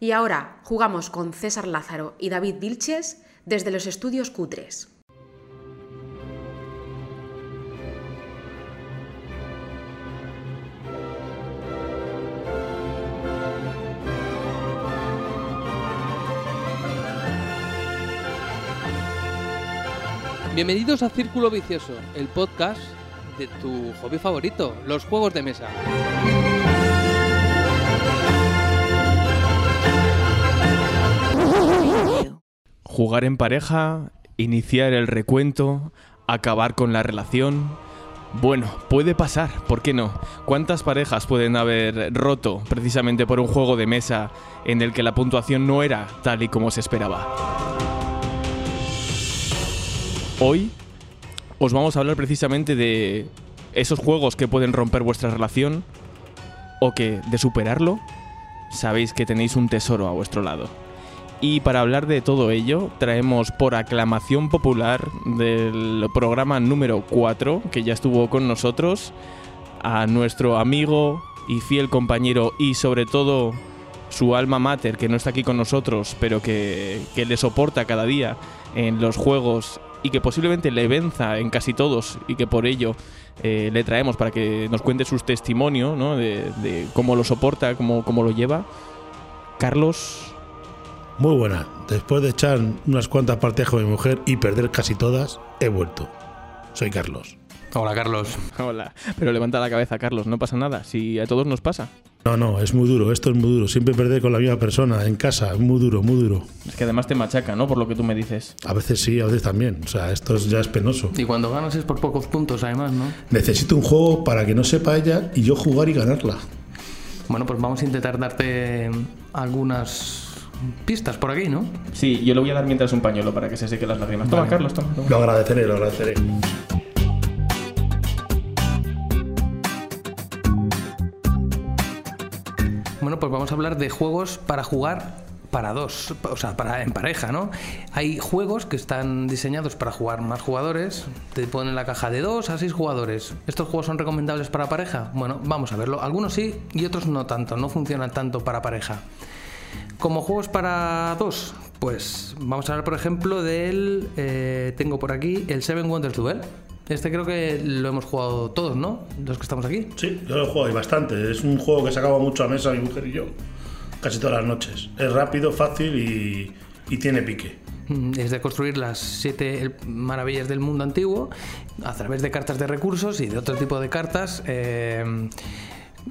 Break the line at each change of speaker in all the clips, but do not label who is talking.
Y ahora jugamos con César Lázaro y David Vilches desde los estudios Q3.
Bienvenidos a Círculo Vicioso, el podcast de tu hobby favorito, los juegos de mesa.
Jugar en pareja, iniciar el recuento, acabar con la relación. Bueno, puede pasar, ¿por qué no? ¿Cuántas parejas pueden haber roto precisamente por un juego de mesa en el que la puntuación no era tal y como se esperaba? Hoy os vamos a hablar precisamente de esos juegos que pueden romper vuestra relación o que de superarlo sabéis que tenéis un tesoro a vuestro lado. Y para hablar de todo ello, traemos por aclamación popular del programa número 4, que ya estuvo con nosotros, a nuestro amigo y fiel compañero y sobre todo su alma mater, que no está aquí con nosotros, pero que, que le soporta cada día en los juegos y que posiblemente le venza en casi todos y que por ello eh, le traemos para que nos cuente su testimonio ¿no? de, de cómo lo soporta, cómo, cómo lo lleva. Carlos,
Muy buena. Después de echar unas cuantas partidas con mi mujer y perder casi todas, he vuelto. Soy Carlos.
Hola Carlos.
Hola, pero levanta la cabeza, Carlos, no pasa nada, si a todos nos pasa.
No, no, es muy duro, esto es muy duro. Siempre perder con la misma persona en casa, muy duro, muy duro.
Es que además te machaca, ¿no? Por lo que tú me dices.
A veces sí, a veces también. O sea, esto es- ya es penoso.
Y cuando ganas es por pocos puntos además, ¿no?
Necesito un juego para que no sepa ella y yo jugar y ganarla.
Bueno, pues vamos a intentar darte algunas pistas por aquí, ¿no?
Sí, yo le voy a dar mientras un pañuelo para que se seque las lágrimas. Toma,
Vale.
Carlos, toma. toma.
Lo agradeceré, lo agradeceré.
Bueno, pues vamos a hablar de juegos para jugar para dos, o sea, para en pareja, ¿no? Hay juegos que están diseñados para jugar más jugadores, te ponen la caja de dos a seis jugadores. ¿Estos juegos son recomendables para pareja? Bueno, vamos a verlo. Algunos sí y otros no tanto, no funcionan tanto para pareja. Como juegos para dos, pues vamos a hablar, por ejemplo, del. eh, tengo por aquí el Seven Wonders Duel. Este creo que lo hemos jugado todos, ¿no? Los que estamos aquí.
Sí, yo lo juego y bastante. Es un juego que sacaba mucho a mesa mi mujer y yo. Casi todas las noches. Es rápido, fácil y, y tiene pique.
Mm, Es de construir las siete maravillas del mundo antiguo a través de cartas de recursos y de otro tipo de cartas. eh,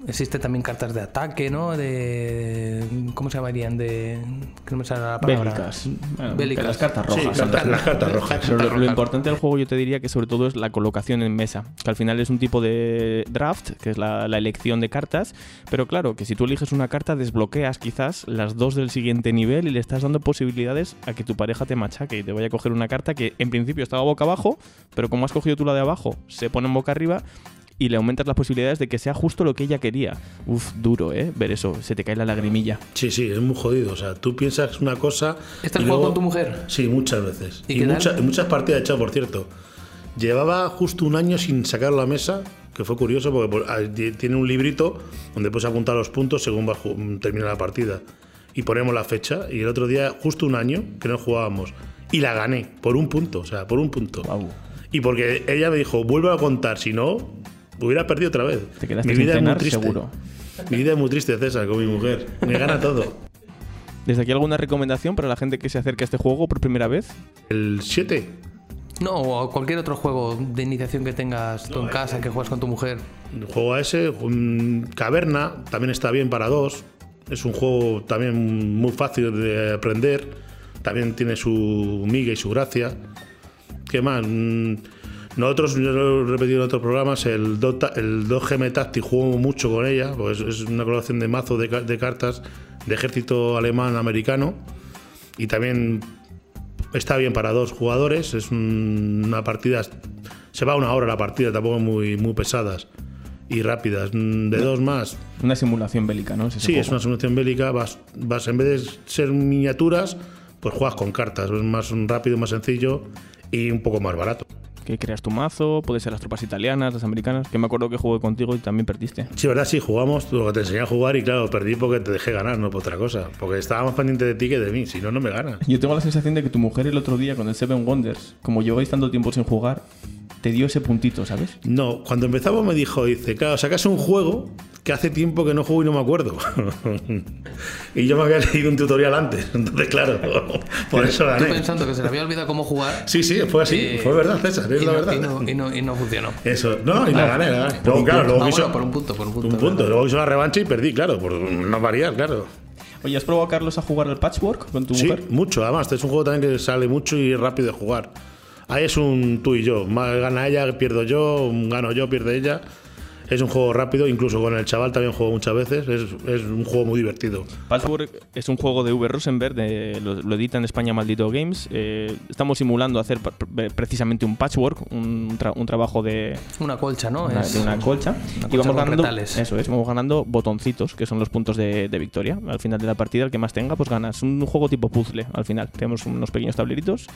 existe también cartas de ataque, ¿no? De. ¿Cómo se llamarían? De. Que no me sale la palabra.
Bélicas. Bueno,
Bélicas.
Las cartas rojas.
Sí,
son
cartas- las cartas rojas.
Pero lo, importante del juego yo te diría que sobre todo es la colocación en mesa, que al final es un tipo de draft, que es la, la elección de cartas, pero claro, que si tú eliges una carta desbloqueas quizás las dos del siguiente nivel y le estás dando posibilidades a que tu pareja te machaque y te vaya a coger una carta que en principio estaba boca abajo, pero como has cogido tú la de abajo, se pone en boca arriba y le aumentas las posibilidades de que sea justo lo que ella quería. Uf, duro, ¿eh? Ver eso, se te cae la lagrimilla.
Sí, sí, es muy jodido. O sea, tú piensas una cosa.
¿Estás jugando con tu mujer?
Sí, muchas veces.
¿Y
Y, mucha- muchas partidas hechas, por cierto. Llevaba justo un año sin sacar la mesa, que fue curioso porque por- ah, ti- tiene un librito donde puedes apuntar los puntos según va termina la partida. Y ponemos la fecha. Y el otro día, justo un año que no jugábamos. Y la gané, por un punto, o sea, por un punto. Y porque ella me dijo, vuelve a contar, si no, hubiera perdido otra vez.
Te quedaste
mi
sin
vida es muy triste.
seguro.
Mi vida es muy triste, César, con mi mujer. Me gana todo.
¿Desde aquí alguna recomendación para la gente que se acerque a este juego por primera vez?
El 7.
No, o cualquier otro juego de iniciación que tengas tú en casa, que juegas con tu mujer.
El juego a ese, un Caverna, también está bien para dos. Es un juego también muy fácil de aprender. También tiene su miga y su gracia. ¿Qué más? Nosotros, yo lo he repetido en otros programas, el, Dota- el 2GM Tactic juego mucho con ella, pues es una colaboración de mazo de, ca- de cartas de ejército alemán-americano. Y también está bien para dos jugadores. Es un- una partida. Se va una hora la partida, tampoco muy, muy pesadas y rápidas. Mm, De dos más.
Una simulación bélica, ¿no?
Sí, es una simulación bélica. Vas, vas, en vez de ser miniaturas, pues juegas con cartas. Es más rápido, más sencillo y un poco más barato.
Que creas tu mazo, puede ser las tropas italianas, las americanas, que me acuerdo que jugué contigo y también perdiste.
Sí, verdad, sí, jugamos, lo que te enseñé a jugar y claro, perdí porque te dejé ganar, no por otra cosa. Porque estaba más pendiente de ti que de mí, si no, no me ganas.
Yo tengo la sensación de que tu mujer el otro día con el Seven Wonders, como lleváis tanto tiempo sin jugar, te dio ese puntito, ¿sabes?
No, cuando empezamos me dijo, dice, claro, sacas un juego que hace tiempo que no juego y no me acuerdo. y yo me había leído un tutorial antes, entonces claro, por eso gané.
pensando que se le había olvidado cómo jugar.
Sí, sí, fue así,
eh,
fue verdad, César, es
y
la
no-
verdad.
Y no, y no- y no funcionó.
Eso, no, y la gané, la gané. Luego, claro,
Ah,
luego
bueno, por un punto, por un punto.
un punto, luego hizo la revancha y perdí, claro, por no variar, claro.
Oye, ¿has probado, Carlos, a jugar al Patchwork con tu
Sí,
mujer?
mucho, además, este es un juego también que sale mucho y es rápido de jugar. Ahí es un tú y yo, más gana ella, pierdo yo, gano yo, pierde ella. Es un juego rápido, incluso con el chaval también juego muchas veces, es, es un juego muy divertido.
Patchwork es un juego de V. Rosenberg, de- lo, lo edita en España Maldito Games. Eh, estamos simulando hacer precisamente un patchwork, un, tra- un trabajo de,
Una colcha, ¿no?
una,
Es-
de una colcha.
una
y
colcha
vamos
con
ganando,
retales.
eso es, vamos ganando botoncitos, que son los puntos de, de victoria. Al final de la partida, el que más tenga, pues ganas. Un juego tipo puzzle, al final. Tenemos unos pequeños tableritos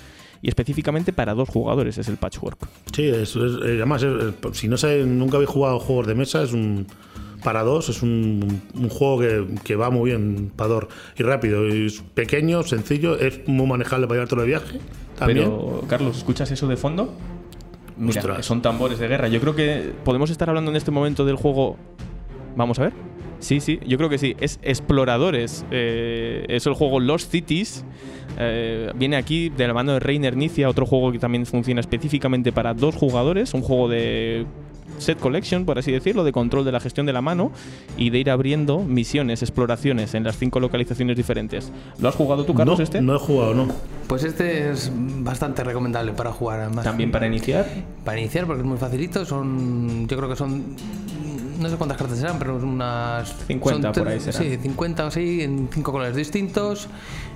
y específicamente para dos jugadores es el patchwork.
Sí, es, es- eh, además, es- si no sé, nunca habéis jugado juegos de mesa, es un. Para dos, es un, un juego que, que va muy bien para dos y rápido. y Es pequeño, sencillo, es muy manejable para llevártelo de viaje. También.
Pero, Carlos, ¿escuchas eso de fondo? Mira, son tambores de guerra. Yo creo que podemos estar hablando en este momento del juego. Vamos a ver. Sí, sí, yo creo que sí. Es Exploradores. Eh, es el juego Lost Cities. Eh, viene aquí de la mano de Reiner Nicia, otro juego que también funciona específicamente para dos jugadores. Un juego de set collection, por así decirlo, de control de la gestión de la mano y de ir abriendo misiones, exploraciones en las cinco localizaciones diferentes. ¿Lo has jugado tú, Carlos,
no,
este?
no he jugado, no.
Pues este es bastante recomendable para jugar. Además.
También para iniciar.
Para iniciar, porque es muy facilito, son. Yo creo que son. No sé cuántas cartas serán, pero unas.
50
son
por ahí serán.
Sí, 50 o así, en cinco colores distintos.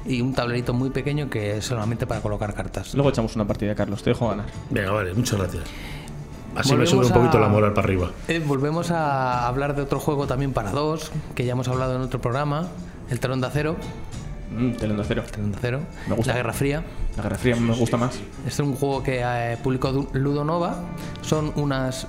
Y un tablerito muy pequeño que es solamente para colocar cartas.
Luego echamos una partida, Carlos. Te dejo ganar.
Venga, vale, muchas gracias. Así
Volvemos
me sube un poquito
a-
la moral para arriba.
Eh, volvemos a hablar de otro juego también para dos, que ya hemos hablado en otro programa: El Telón de Acero.
Mm, Telón de acero.
Telón de Acero.
Me gusta.
La Guerra Fría.
La Guerra Fría me gusta más.
Este es un juego que eh, publicó Ludonova. Son unas.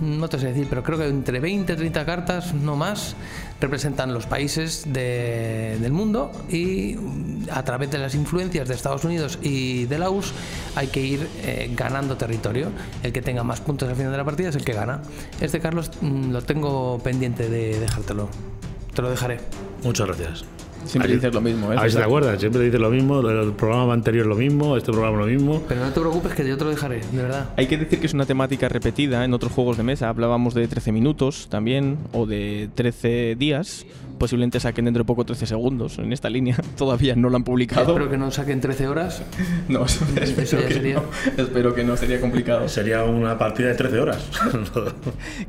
No te sé decir, pero creo que entre 20 y 30 cartas, no más, representan los países de- del mundo y mm, a través de las influencias de Estados Unidos y de la URSS hay que ir eh, ganando territorio. El que tenga más puntos al final de la partida es el que gana. Este, Carlos, mm, lo tengo pendiente de dejártelo. Te lo dejaré.
Muchas gracias.
Siempre dices lo mismo, ¿eh?
A ver si te acuerdas, siempre dices lo mismo, el programa anterior lo mismo, este programa lo mismo.
Pero no te preocupes que yo te lo dejaré, de verdad.
Hay que decir que es una temática repetida en otros juegos de mesa. Hablábamos de 13 minutos también, o de 13 días. Posiblemente saquen dentro de poco 13 segundos en esta línea. Todavía no lo han publicado.
Espero que no saquen 13 horas.
No, espero,
Eso ya
que
sería-
no. espero que no, sería complicado.
Sería una partida de 13 horas.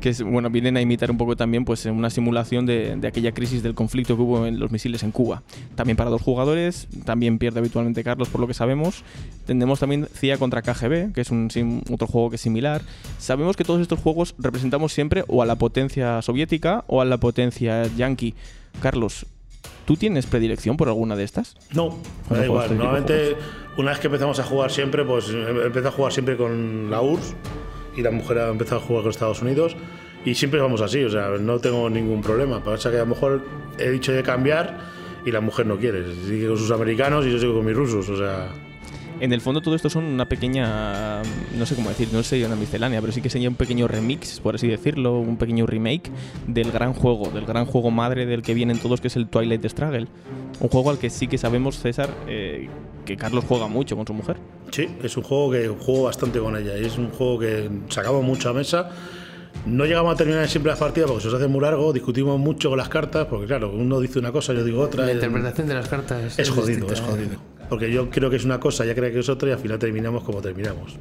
que es, bueno, vienen a imitar un poco también pues una simulación de, de aquella crisis del conflicto que hubo en los misiles en Cuba. También para dos jugadores, también pierde habitualmente Carlos por lo que sabemos. Tenemos también CIA contra KGB, que es un, sim- otro juego que es similar. Sabemos que todos estos juegos representamos siempre o a la potencia soviética o a la potencia yankee. Carlos, ¿tú tienes predilección por alguna de estas?
No, da igual.
este
Normalmente, una vez que empezamos a jugar siempre, pues em- empecé a jugar siempre con la URSS y la mujer ha empezado a jugar con Estados Unidos y siempre vamos así, o sea, no tengo ningún problema. Pasa que a lo mejor he dicho de cambiar y la mujer no quiere. Sigue con sus americanos y yo sigo con mis rusos, o sea.
En el fondo todo esto son una pequeña, no sé cómo decir, no sería una miscelánea, pero sí que sería un pequeño remix, por así decirlo, un pequeño remake del gran juego, del gran juego madre del que vienen todos, que es el Twilight Struggle. Un juego al que sí que sabemos, César, eh, que Carlos juega mucho con su mujer.
Sí, es un juego que juego bastante con ella y es un juego que sacamos mucho a mesa. No llegamos a terminar siempre las partidas porque se nos hace muy largo, discutimos mucho con las cartas, porque claro, uno dice una cosa, yo digo otra.
La
es-
interpretación de las cartas
Es jodido,
distinta,
es
¿eh?
jodido. Porque yo creo que es una cosa, ella cree que es otra y al final terminamos como terminamos.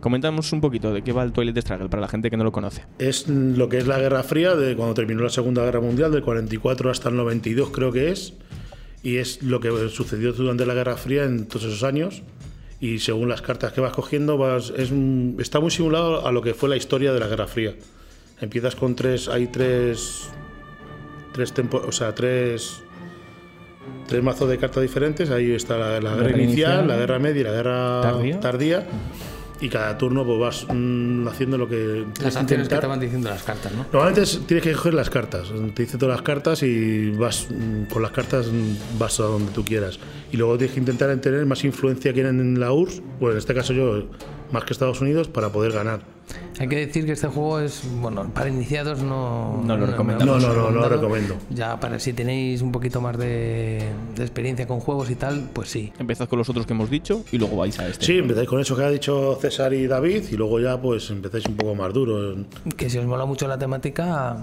Comentamos un poquito de qué va el Twilight Struggle para la gente que no lo conoce.
Es lo que es la Guerra Fría, de cuando terminó la Segunda Guerra Mundial, del 44 hasta el 92 creo que es, y es lo que sucedió durante la Guerra Fría en todos esos años. Y según las cartas que vas cogiendo, vas, es está muy simulado a lo que fue la historia de la Guerra Fría. Empiezas con tres, hay tres, tres tempo- o sea, tres, tres mazos de cartas diferentes. Ahí está la, la guerra
guerra
inicial,
inicial,
la guerra media y la guerra
tardía.
tardía. Y cada turno pues vas mm, haciendo lo que
Las acciones que te van diciendo las cartas, ¿no?
Normalmente es- tienes que coger las cartas. Te dice todas las cartas y vas mm, con las cartas mm, vas a donde tú quieras. Y luego tienes que intentar tener más influencia que en la URSS, bueno, en este caso yo, más que Estados Unidos, para poder ganar.
Hay que decir que este juego es, bueno, para iniciados no...
No lo recomendamos.
No, no, no, no lo recomiendo.
Ya para si tenéis un poquito más de, de experiencia con juegos y tal, pues sí.
Empezad con los otros que hemos dicho y luego vais a este.
Sí, empezáis con eso que ha dicho César y David y luego ya pues empezáis un poco más duro.
Que si os mola mucho la temática...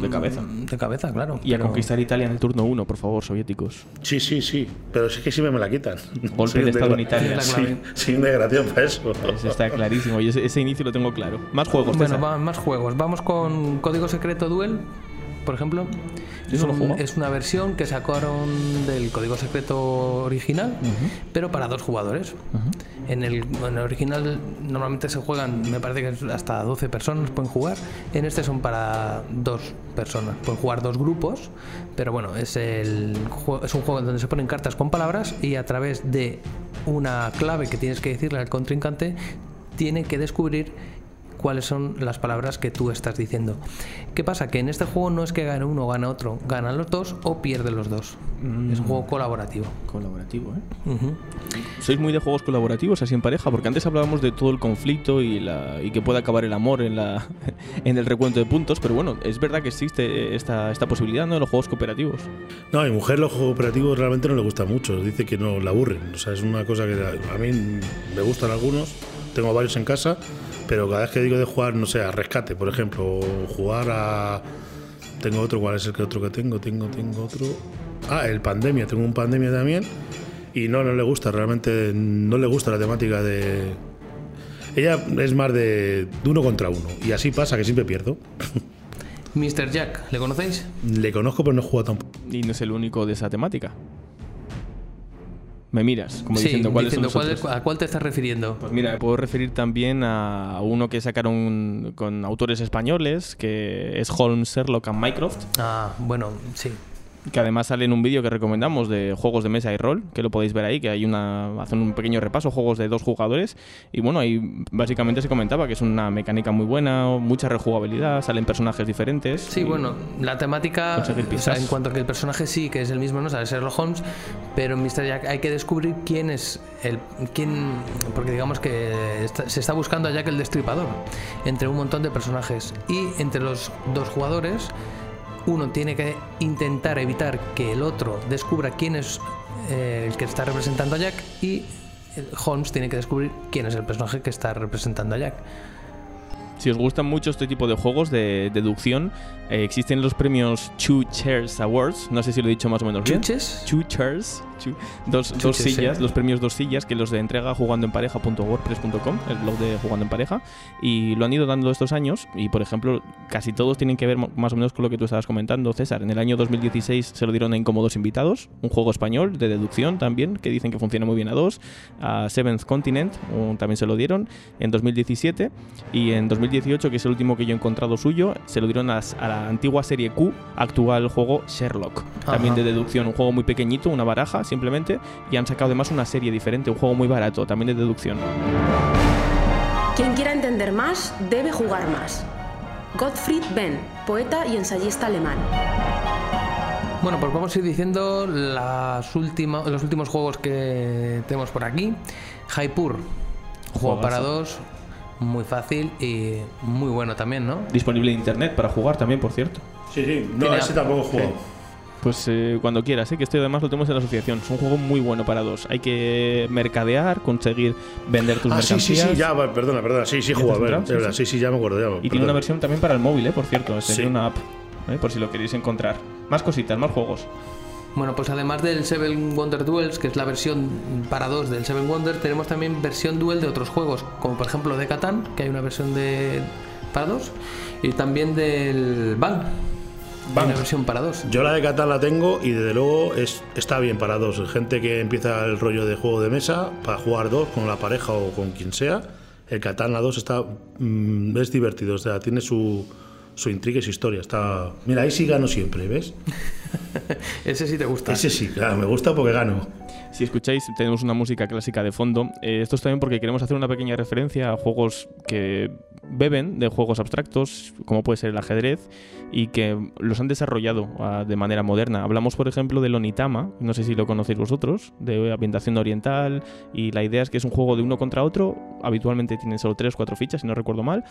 De cabeza.
mm, De cabeza, claro.
Y a conquistar Italia en el turno 1, por favor, soviéticos.
Sí, sí, sí. Pero sí que siempre me la quitan.
Golpe de estado en Italia.
Es.
Sí, desgraciado para eso.
Eso está clarísimo. Y ese, ese inicio lo tengo claro. Más juegos,
Bueno, va- más juegos. Vamos con Código Secreto Duel, por ejemplo. Un- es una versión que sacaron del Código Secreto original, pero para dos jugadores. en, el, en el original normalmente se juegan, me parece que hasta 12 personas pueden jugar. En este son para dos personas. Pueden jugar dos grupos, pero bueno, es, el, es un juego donde se ponen cartas con palabras y a través de una clave que tienes que decirle al contrincante, tiene que descubrir cuáles son las palabras que tú estás diciendo. ¿Qué pasa? Que en este juego no es que gane uno o gane otro, ganan los dos o pierden los dos. Es un juego colaborativo.
Colaborativo, ¿eh?
Ujú.
¿Sois muy de juegos colaborativos así en pareja? Porque antes hablábamos de todo el conflicto y, la, y que puede acabar el amor en, la, en el recuento de puntos, pero bueno, es verdad que existe esta, esta posibilidad ¿no? de los juegos cooperativos.
No, a mi mujer los juegos operativos realmente no le gustan mucho. Dice que no la aburren. O sea, es una cosa que a mí me gustan algunos. Tengo varios en casa, pero cada vez que digo de jugar, no sé, a rescate, por ejemplo, o jugar a. Tengo otro, ¿cuál es el que otro que tengo? Tengo, tengo otro. Ah, el pandemia. Tengo un pandemia también. Y no, no le gusta, realmente no le gusta la temática de. Ella es más de, de uno contra uno. Y así pasa que siempre pierdo.
Mr. Jack, ¿le conocéis?
Le conozco, pero no he jugado tampoco.
Y no es el único de esa temática. Me miras, como
sí,
diciendo cuáles
diciendo
son
cuál-. ¿a cuál te estás refiriendo?
Pues mira, me puedo referir también a uno que sacaron con autores españoles, que es Holmes, Sherlock and Mycroft,
Ah, bueno, sí.
Que además sale en un vídeo que recomendamos de juegos de mesa y rol, que lo podéis ver ahí, que hay una hacen un pequeño repaso, juegos de dos jugadores, y bueno, ahí básicamente se comentaba que es una mecánica muy buena, mucha rejugabilidad, salen personajes diferentes.
Sí, bueno, la temática, o sea, en cuanto a que el personaje sí que es el mismo, no sale Sherlock Holmes, pero en Mr. Jack hay que descubrir quién es el quién porque digamos que está- se está buscando a Jack el Destripador entre un montón de personajes y entre los dos jugadores uno tiene que intentar evitar que el otro descubra quién es eh, el que está representando a Jack y eh, Holmes tiene que descubrir quién es el personaje que está representando a Jack.
Si os gustan mucho este tipo de juegos de deducción, eh, existen los premios Two Chairs Awards. No sé si lo he dicho más o menos bien.
¿Chuches?
Two Chairs. two- dos, sillas,
sí.
los premios dos sillas que los de entrega jugandoenpareja.wordpress.com, el blog de Jugando en Pareja, y lo han ido dando estos años. Y por ejemplo, casi todos tienen que ver más o menos con lo que tú estabas comentando, César. En el año 2016 se lo dieron a Incómodos Invitados, un juego español de deducción también, que dicen que funciona muy bien a dos. A Seventh Continent un- también se lo dieron en 2017. Y en 2018, que es el último que yo he encontrado suyo, se lo dieron a, la antigua serie Q, actual juego Sherlock. También de deducción, un juego muy pequeñito, una baraja simplemente. Y han sacado además una serie diferente, un juego muy barato, también de deducción.
Quien quiera entender más debe jugar más. Gottfried Benn, poeta y ensayista alemán.
Bueno, pues vamos a ir diciendo las última- los últimos juegos que tenemos por aquí. Jaipur, juego
Juegazo.
para dos, muy fácil y muy bueno también, ¿no?
Disponible en internet para jugar también, por cierto.
Sí, sí. No,
Tiene-
ese tampoco.
Sí.
Pues eh, cuando quieras, ¿eh? que esto además lo tenemos en la asociación. Es un juego muy bueno para dos. Hay que mercadear, conseguir vender tus
Ah, sí, sí, sí, ya, perdona, perdona. Sí, sí, he
¿Ya te
jugado,
has
vale,
enterado?
es
Sí,
verdad,
sí.
sí, sí, ya me acuerdo. Ya,
Y tiene una versión también para el móvil, ¿eh? por cierto. Es
Sí.
una app, ¿eh? por si lo queréis encontrar. Más cositas, más juegos.
Bueno, pues además del Seven Wonder Duels, que es la versión para dos del Seven Wonder, tenemos también versión duel de otros juegos, como por ejemplo de Catán, que hay una versión de para dos, y también del Bang.
Bang.
una versión para dos.
Yo la de Catán la tengo y desde luego es, está bien para dos. Gente que empieza el rollo de juego de mesa para jugar dos con la pareja o con quien sea. El Catán la 2 está mm, es divertido, o sea, tiene su, su intriga y su historia. Está, mira, ahí sí gano siempre, ¿ves?
Ese sí te gusta.
Ese sí, claro, me gusta porque gano.
Si escucháis, tenemos una música clásica de fondo. Eh, esto es también porque queremos hacer una pequeña referencia a juegos que beben de juegos abstractos, como puede ser el ajedrez, y que los han desarrollado ah, de manera moderna. Hablamos, por ejemplo, del Onitama, no sé si lo conocéis vosotros, de ambientación oriental, y la idea es que es un juego de uno contra otro, habitualmente tienen solo tres o cuatro fichas, si no recuerdo mal.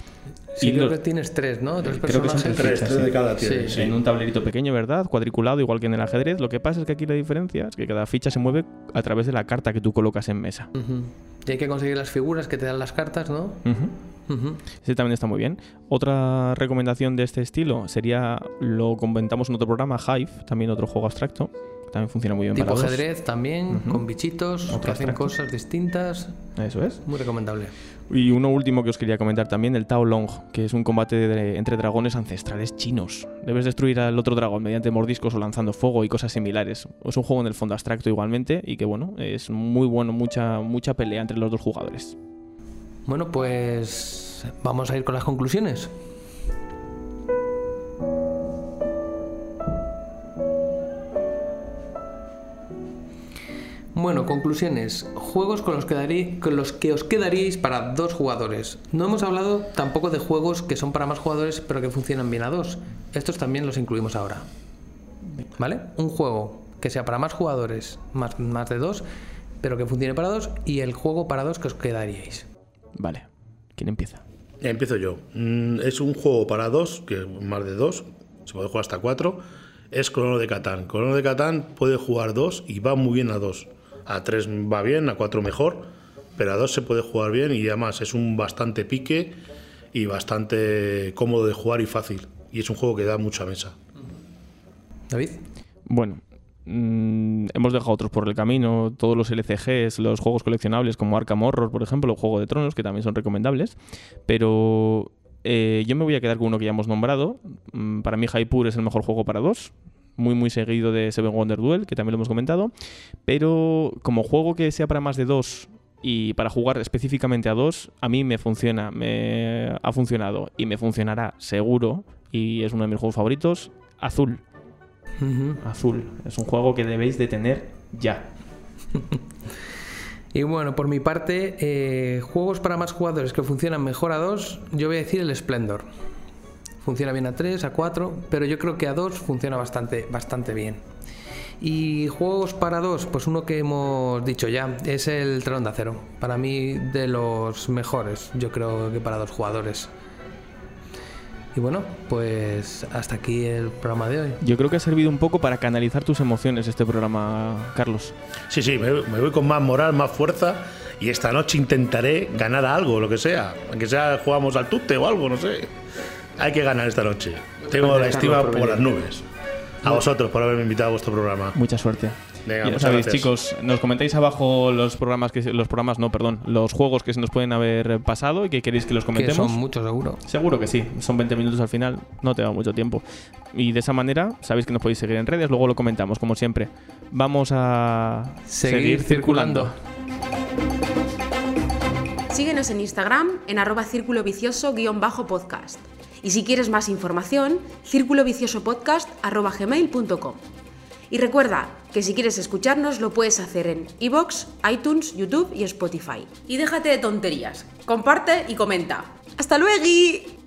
Sí,
y
creo
los-
que tienes tres, ¿no? Tres
Creo que son tres,
Tres, tres de cada tiene.
Sí.
sí.
en un tablerito pequeño, ¿verdad? Cuadriculado, igual que en el ajedrez. Lo que pasa es que aquí la diferencia es que cada ficha se mueve a través de la carta que tú colocas en mesa.
Ujú. Y hay que conseguir las figuras que te dan las cartas, ¿no?
Ujú. Ese también está muy bien. Otra recomendación de este estilo sería, lo comentamos en otro programa, Hive, también otro juego abstracto. que También funciona muy bien
Tipo
para dos.
ajedrez también,
Ujú.
con bichitos
Otro
que hacen
abstracto.
cosas distintas.
Eso es.
Muy recomendable.
Y uno último que os quería comentar también, el Tao Long, que es un combate entre dragones ancestrales chinos. Debes destruir al otro dragón mediante mordiscos o lanzando fuego y cosas similares. Es un juego en el fondo abstracto igualmente y que bueno, es muy bueno, mucha, mucha pelea entre los dos jugadores.
Bueno, pues vamos a ir con las conclusiones. Bueno, conclusiones. Juegos con los, que darí- con los que os quedaríais para dos jugadores. No hemos hablado tampoco de juegos que son para más jugadores pero que funcionan bien a dos. Estos también los incluimos ahora. ¿Vale? Un juego que sea para más jugadores, más, más de dos, pero que funcione para dos y el juego para dos que os quedaríais.
Vale, ¿quién empieza?
Empiezo yo. Mm, Es un juego para dos, que más de dos, se puede jugar hasta cuatro. Es Crono de Catán. Crono de Catán puede jugar dos y va muy bien a dos. A tres va bien, a cuatro mejor, pero a dos se puede jugar bien y además es un bastante pique y bastante cómodo de jugar y fácil. Y es un juego que da mucha mesa.
David.
Bueno, mm, hemos dejado otros por el camino, todos los LCGs, los juegos coleccionables como Arkham Horror, por ejemplo, o Juego de Tronos, que también son recomendables, pero eh, yo me voy a quedar con uno que ya hemos nombrado. Mm, Para mí Hypur es el mejor juego para dos, muy muy seguido de Seven Wonder Duel, que también lo hemos comentado, pero como juego que sea para más de dos y para jugar específicamente a dos, a mí me funciona, me ha funcionado y me funcionará seguro, y es uno de mis juegos favoritos, Azul. Azul. Es un juego que debéis de tener ya.
Y bueno, por mi parte, eh, juegos para más jugadores que funcionan mejor a dos, yo voy a decir el Splendor. Funciona bien a 3, a 4, pero yo creo que a 2 funciona bastante, bastante bien. Y juegos para 2, pues uno que hemos dicho ya, es el Telón de Acero. Para mí de los mejores, yo creo que para dos jugadores. Y bueno, pues hasta aquí el programa de hoy.
Yo creo que ha servido un poco para canalizar tus emociones este programa, Carlos.
Sí, sí, me, me voy con más moral, más fuerza y esta noche intentaré ganar a algo, lo que sea. Aunque sea jugamos al tute o algo, no sé. Hay que ganar esta noche. Tengo la estima por las nubes. A vosotros por haberme invitado a vuestro programa.
Mucha suerte.
Venga,
ya sabéis,
gracias.
chicos, nos comentáis abajo los programas que los programas no, perdón, los juegos que se nos pueden haber pasado y que queréis que los
Que
comentemos.
son muchos seguro.
Seguro que sí, son 20 minutos al final, no te da mucho tiempo. Y de esa manera, sabéis que nos podéis seguir en redes, luego lo comentamos, como siempre. Vamos a
Seguir circulando.
Síguenos en Instagram en arroba círculo vicioso guion bajo podcast. Y si quieres más información, círculo vicioso podcast arroba gmail.com. Y recuerda que si quieres escucharnos lo puedes hacer en iVoox, iTunes, YouTube y Spotify. Y déjate de tonterías. Comparte y comenta. ¡Hasta luego!